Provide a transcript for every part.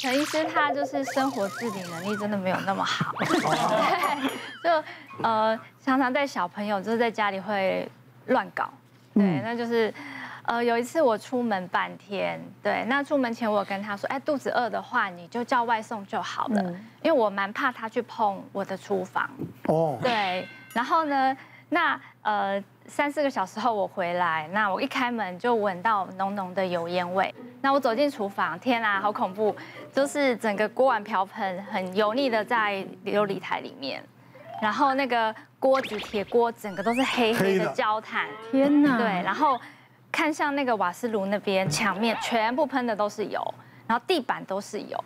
陈医师他就是生活自理能力真的没有那么好，对，就呃常常带小朋友就是在家里会乱搞，对，那就是呃有一次我出门半天，对，那出门前我跟他说，哎，肚子饿的话你就叫外送就好了，因为我蛮怕他去碰我的厨房，哦，对，然后呢，那呃。三四个小时后我回来，那我一开门就闻到浓浓的油烟味。那我走进厨房，天啊，好恐怖！就是整个锅碗瓢盆很油腻的在琉璃台里面，然后那个锅子铁锅整个都是黑黑的焦炭，天哪！对，然后看向那个瓦斯炉那边，墙面全部喷的都是油，然后地板都是油。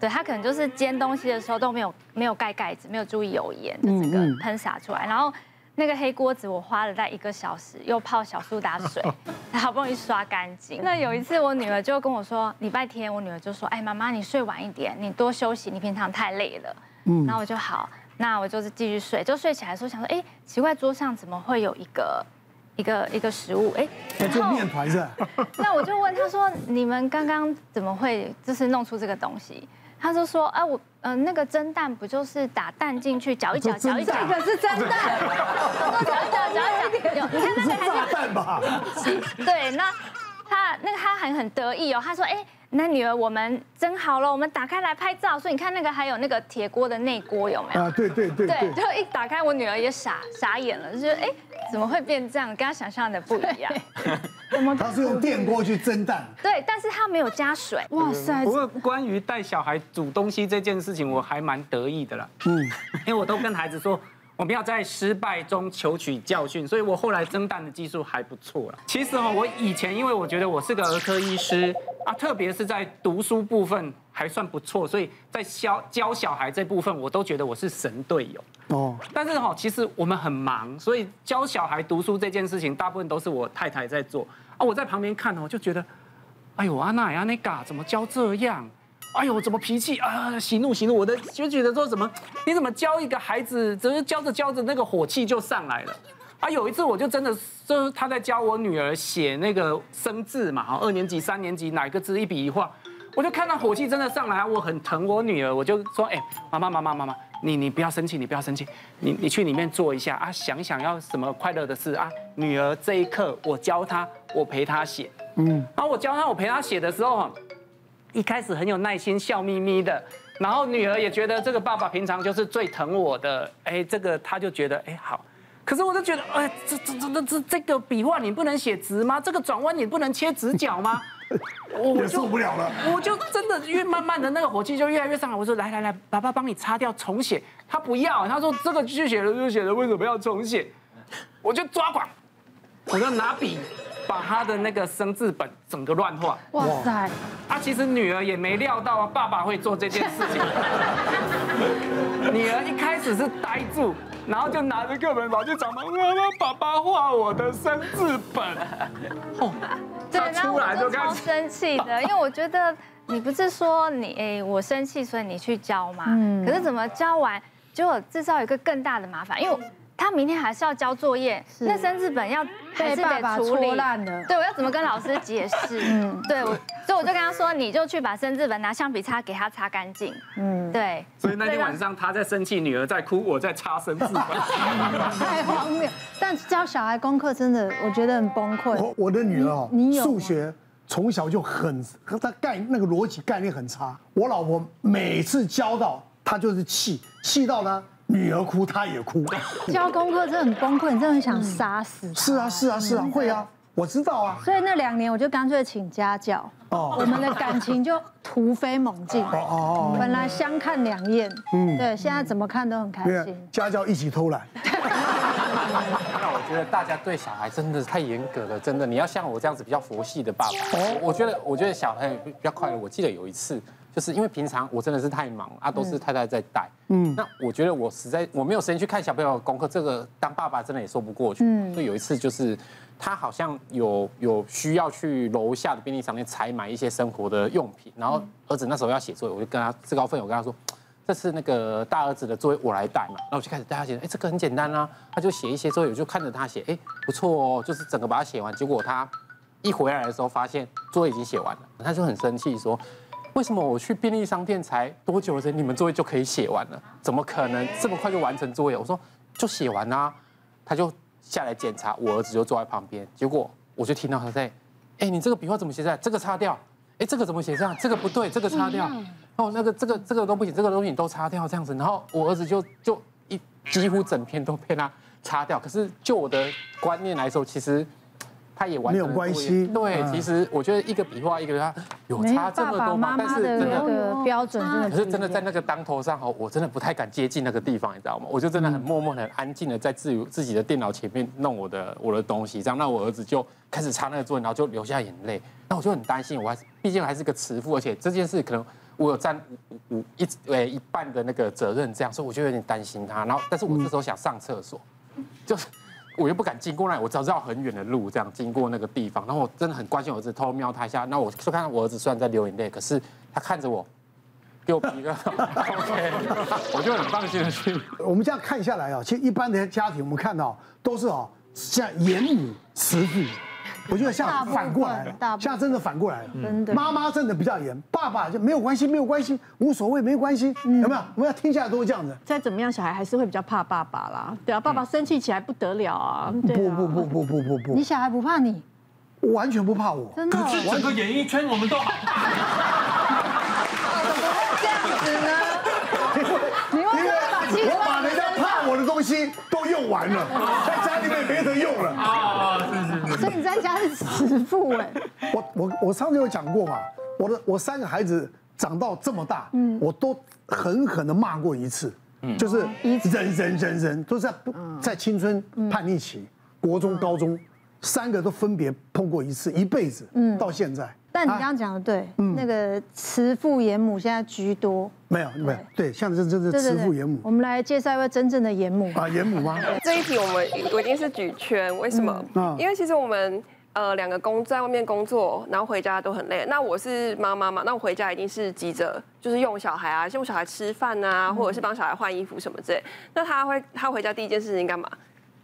对，他可能就是煎东西的时候都没有没有盖盖子，没有注意油烟，就整个喷洒出来，然后。那个黑锅子我花了大概一个小时，又泡小苏打水，好不容易刷干净。那有一次我女儿就跟我说，礼拜天我女儿就说，哎，妈妈你睡晚一点，你多休息，你平常太累了。嗯，然后我就好，那我就是继续睡。就睡起来的时候想说，哎，奇怪，桌上怎么会有一个一个一个食物？哎，就面团是？那我就问他说，你们刚刚怎么会就是弄出这个东西？他就说啊，我呃那个蒸蛋不就是打蛋进去搅一搅搅一搅，这个是蒸蛋，我说搅一搅搅一搅，有你看那个还是蛋吧？对，那他那个他还很得意哦，他说哎。那女儿，我们蒸好了，我们打开来拍照。所以你看那个还有那个铁锅的内锅有没有？啊，对对对对，就一打开，我女儿也傻傻眼了，就觉得哎，怎么会变这样？跟他想象的不一样。怎么？他是用电锅去蒸蛋。对，但是他没有加水。哇塞！不过关于带小孩煮东西这件事情，我还蛮得意的啦。嗯，因为我都跟孩子说。我们要在失败中求取教训，所以我后来蒸蛋的技术还不错了。其实哈，我以前因为我觉得我是个儿科医师啊，特别是在读书部分还算不错，所以在教教小孩这部分，我都觉得我是神队友哦。但是哈，其实我们很忙，所以教小孩读书这件事情，大部分都是我太太在做啊。我在旁边看哦，就觉得，哎呦，阿娜呀，那嘎怎么教这样？哎呦，怎么脾气啊？喜怒喜怒，我的就觉得说怎么，你怎么教一个孩子，只是教着教着那个火气就上来了。啊，有一次我就真的，就是他在教我女儿写那个生字嘛，哈，二年级、三年级哪个字一笔一画，我就看到火气真的上来，我很疼我女儿，我就说，哎，妈妈妈妈妈妈，你你不要生气，你不要生气，你你去里面坐一下啊，想想要什么快乐的事啊，女儿这一刻我教她，我陪她写，嗯，然后我教她，我陪她写的时候。一开始很有耐心，笑眯眯的，然后女儿也觉得这个爸爸平常就是最疼我的，哎，这个他就觉得哎好，可是我就觉得哎，这这这这这这个笔画你不能写直吗？这个转弯你不能切直角吗？我就受不了了，我就真的越慢慢的那个火气就越来越上来，我说来来来，爸爸帮你擦掉重写，他不要，他说这个就写了就写了，为什么要重写？我就抓狂，我就拿笔。把他的那个生字本整个乱画，哇塞！啊，其实女儿也没料到啊，爸爸会做这件事情。女儿一开始是呆住，然后就拿着课本跑去找妈妈，爸爸画我的生字本。哦，对，然后我就超生气的，因为我觉得你不是说你哎，我生气所以你去教吗？嗯。可是怎么教完，结果制造一个更大的麻烦，因为。他明天还是要交作业，那生字本要还是得处理。对，我要怎么跟老师解释？嗯，对，所以我就跟他说，你就去把生字本拿橡皮擦给他擦干净。嗯，对。所以那天晚上他在生气，女儿在哭，我在擦生字本。太荒谬！但教小孩功课真的，我觉得很崩溃。我我的女儿哦，你有数学从小就很，他概那个逻辑概念很差。我老婆每次教到她就是气，气到呢。女儿哭，他也哭。教功课真的很崩溃，你真的很想杀死。是啊，是啊，是啊，会啊，我知道啊。所以那两年我就干脆请家教，哦，我们的感情就突飞猛进。哦哦。本来相看两厌，嗯，对，现在怎么看都很开心。家教一起偷懒。那我觉得大家对小孩真的是太严格了，真的，你要像我这样子比较佛系的爸爸。哦。我觉得，我觉得小孩比较快乐。我记得有一次。就是因为平常我真的是太忙啊，都是太太在带。嗯，那我觉得我实在我没有时间去看小朋友的功课，这个当爸爸真的也说不过去。嗯，所以有一次就是他好像有有需要去楼下的便利商店采买一些生活的用品，然后儿子那时候要写作业，我就跟他自告奋勇，跟他说，这是那个大儿子的作业我来带嘛，然后我就开始带他写，哎，这个很简单啊，他就写一些作业，我就看着他写，哎，不错哦，就是整个把它写完。结果他一回来的时候发现作业已经写完了，他就很生气说。为什么我去便利商店才多久的时间，你们作业就可以写完了？怎么可能这么快就完成作业？我说就写完啦，他就下来检查，我儿子就坐在旁边，结果我就听到他在，哎，你这个笔画怎么写在？这个擦掉，哎，这个怎么写这样？这个不对，这个擦掉，哦，那个这个这个都不行，这个东西你都擦掉这样子，然后我儿子就就一几乎整篇都被他擦掉。可是就我的观念来说，其实。他也完全没有关系。对，其实我觉得一个笔画一个他有差这么多吗？但是真的标准真的。可是真的在那个当头上哈，我真的不太敢接近那个地方，你知道吗？我就真的很默默、很安静的在自己自己的电脑前面弄我的我的东西，这样。那我儿子就开始擦那个作业，然后就流下眼泪。那我就很担心，我还是毕竟还是个慈父，而且这件事可能我有占五五一呃一半的那个责任，这样，所以我就有点担心他。然后，但是我这时候想上厕所，就是。我又不敢经过那里，我只知道很远的路，这样经过那个地方，然后我真的很关心我儿子，偷偷瞄他一下。那我就看到我儿子虽然在流眼泪，可是他看着我，给我比个 OK，我就很放心的去。我们这样看下来啊，其实一般的家庭，我们看到都是哦，像严母慈父。我觉得像反过来了，像真的反过来了。真的，妈妈真的比较严，爸爸就没有关系，没有关系，无所谓，没有关系，有没有？我们要听下来都是这样子。再怎么样，小孩还是会比较怕爸爸啦。对啊，爸爸生气起来不得了啊。不不不不不不不，你小孩不怕你？完全不怕我。真的，可是整个演艺圈我们都好怕。怎么会这样子呢？因为我把人家怕我的东西都用完了，在家里面没得用了。所以你在家是慈父哎。我我我上次有讲过嘛，我的我三个孩子长到这么大，嗯，我都狠狠的骂过一次，嗯，就是忍忍忍忍，都在在青春叛逆期，国中、高中，三个都分别碰过一次，一辈子，嗯，到现在。但你刚刚讲的对，那个慈父严母现在居多。没有没有，对，像这这是慈父严母。我们来介绍一位真正的严母啊，严母吗？这一题我们我一定是举圈，为什么？因为其实我们呃两个工在外面工作，然后回家都很累。那我是妈妈嘛，那我回家一定是急着就是用小孩啊，用小孩吃饭啊，或者是帮小孩换衣服什么之类。那他会他回家第一件事情干嘛？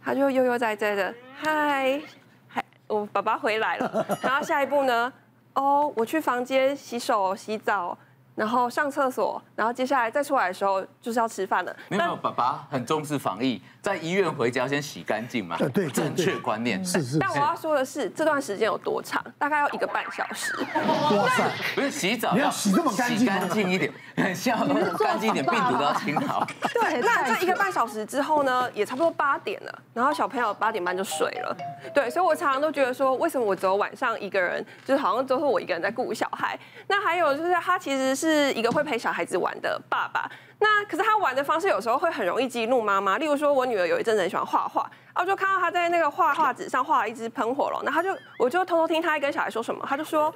他就悠悠哉哉的，嗨，嗨，我爸爸回来了。然后下一步呢？哦，我去房间洗手洗澡。然后上厕所，然后接下来再出来的时候就是要吃饭了。没有，爸爸很重视防疫，在医院回家先洗干净嘛。对，正确观念。是是。但我要说的是，这段时间有多长？大概要一个半小时。哇塞！不是洗澡，你要洗这么干净，洗干净一点，很像干净一点，病毒都要清好。对，那这一个半小时之后呢，也差不多八点了，然后小朋友八点半就睡了。对，所以我常常都觉得说，为什么我只有晚上一个人，就是好像都是我一个人在顾小孩？那还有就是他其实是。是一个会陪小孩子玩的爸爸，那可是他玩的方式有时候会很容易激怒妈妈。例如说，我女儿有一阵子很喜欢画画，然后就看到他在那个画画纸上画了一只喷火龙，那他就我就偷偷听他跟小孩说什么，他就说。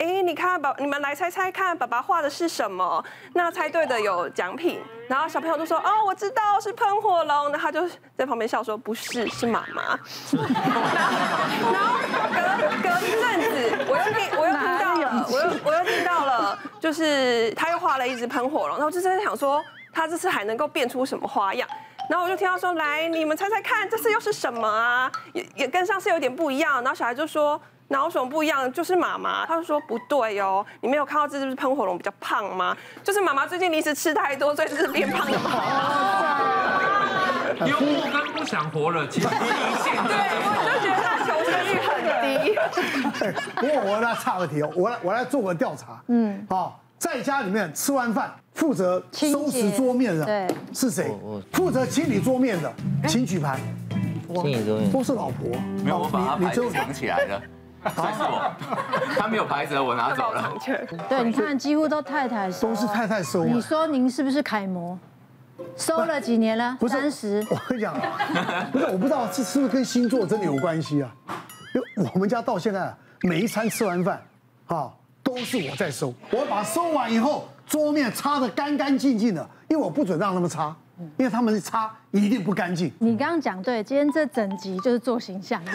哎，你看，爸，你们来猜猜看，爸爸画的是什么？那猜对的有奖品。然后小朋友就说，哦，我知道是喷火龙。那他就在旁边笑说，不是，是妈妈。然后隔隔一阵子，我又听，我又听到了，我又我又听就是他又画了一只喷火龙。然后我就在想说，他这次还能够变出什么花样？然后我就听到说，来，你们猜猜看，这次又是什么啊？也也跟上次有点不一样。然后小孩就说。哪有什么不一样？就是妈妈，他就说不对哦，你没有看到这只喷火龙比较胖吗？就是妈妈最近零食吃太多，所以就是变胖了。幽默跟不想活了，其实是一线。对，我就觉得。不过我来岔个题哦，我来我来做个调查。嗯，好，在家里面吃完饭负责收拾桌面的，对，是谁？负责清理桌面的，请举牌。清理桌面都是老婆。没有，我把他牌子藏起来了。还是我，他没有牌子，我拿走了。对，你看，几乎都太太收，都是太太收。你说您是不是楷模？收了几年了？三十。我跟你讲，不是，我不知道这是不是跟星座真的有关系啊？因为我们家到现在每一餐吃完饭，啊，都是我在收。我把收完以后，桌面擦得干干净净的，因为我不准让他们擦，因为他们擦一定不干净。你刚刚讲对，今天这整集就是做形象。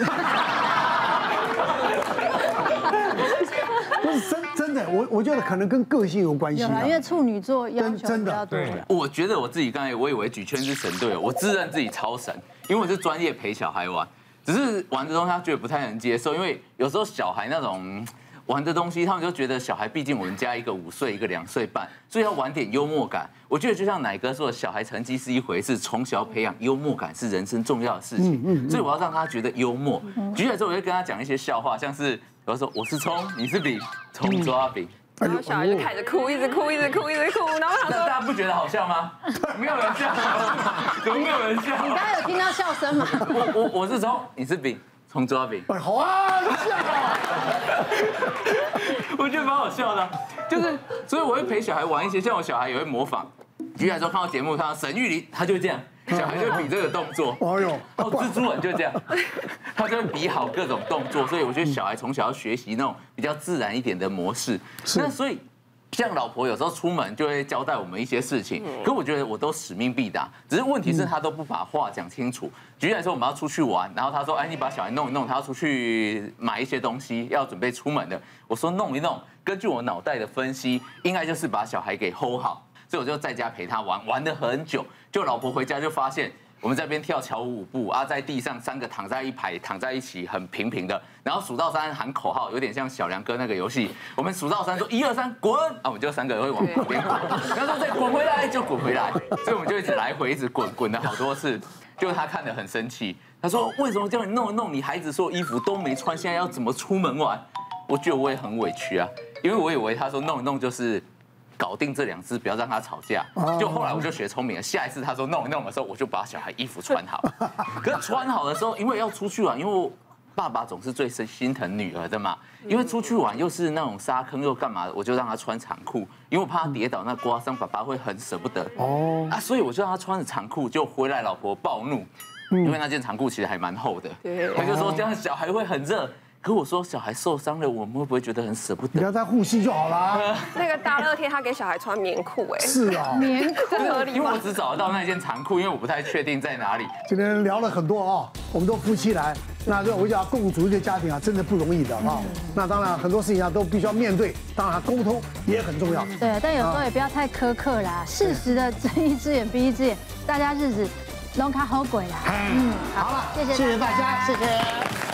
不是真真的，我我觉得可能跟个性有关系。因为处女座要求比较多。我觉得我自己刚才我以为举圈是神队友，我自认自己超神，因为我是专业陪小孩玩，只是玩的东西他觉得不太能接受，因为有时候小孩那种。玩的东西，他们就觉得小孩毕竟我们家一个五岁，一个两岁半，所以要玩点幽默感。我觉得就像奶哥说的，小孩成绩是一回事，从小培养幽默感是人生重要的事情。所以我要让他觉得幽默。举起来之后，我就跟他讲一些笑话，像是比如说我是葱，你是饼，葱抓饼。然后小孩就开始哭，一直哭，一直哭，一直哭。然后他说：“大家不觉得好笑吗？没有人笑，怎么没有人笑？你刚刚有听到笑声吗？我我我是从，你是饼，从抓饼。哎，好啊，笑啊！我觉得蛮好笑的，就是所以我会陪小孩玩一些，像我小孩也会模仿。举来说看到节目，看到沈玉琳，他就这样。” 小孩就比这个动作，哦 呦，哦，蜘蛛人就这样，他就会比好各种动作，所以我觉得小孩从小要学习那种比较自然一点的模式。那所以像老婆有时候出门就会交代我们一些事情，可我觉得我都使命必达，只是问题是他都不把话讲清楚。举例来说，我们要出去玩，然后他说，哎，你把小孩弄一弄，他要出去买一些东西，要准备出门的。我说弄一弄，根据我脑袋的分析，应该就是把小孩给 hold 好。所以我就在家陪他玩，玩了很久。就老婆回家就发现我们在这边跳桥舞步啊，在地上三个躺在一排，躺在一起很平平的。然后数到三喊口号，有点像小梁哥那个游戏。我们数到三说一二三滚啊，我们就三个人会往旁边滚。然后说再滚回来就滚回来，所以我们就一直来回一直滚，滚了好多次。就他看得很生气，他说为什么叫你弄一弄？你孩子所有衣服都没穿，现在要怎么出门玩？我觉得我也很委屈啊，因为我以为他说弄一弄就是。搞定这两只，不要让他吵架。就后来我就学聪明了，下一次他说弄一弄的时候，我就把小孩衣服穿好。可是穿好的时候，因为要出去玩，因为爸爸总是最心疼女儿的嘛。因为出去玩又是那种沙坑又干嘛的，我就让他穿长裤，因为我怕他跌倒那刮伤，爸爸会很舍不得。哦啊，所以我就让他穿着长裤，就回来老婆暴怒，因为那件长裤其实还蛮厚的。他就说这样小孩会很热。可我说小孩受伤了，我们会不会觉得很舍不得？你要再护膝就好了。那个大热天，他给小孩穿棉裤，哎，是啊，棉裤合理？因为我只找得到那件长裤，因为我不太确定在哪里。今天聊了很多啊，我们都夫妻来，那就我讲共组一个家庭啊，真的不容易的啊。那当然很多事情啊都必须要面对，当然沟通也很重要。对，但有时候也不要太苛刻啦，适时的睁一只眼闭一只眼，大家日子龙卡好鬼啦。嗯，好了，谢谢谢谢大家，谢谢。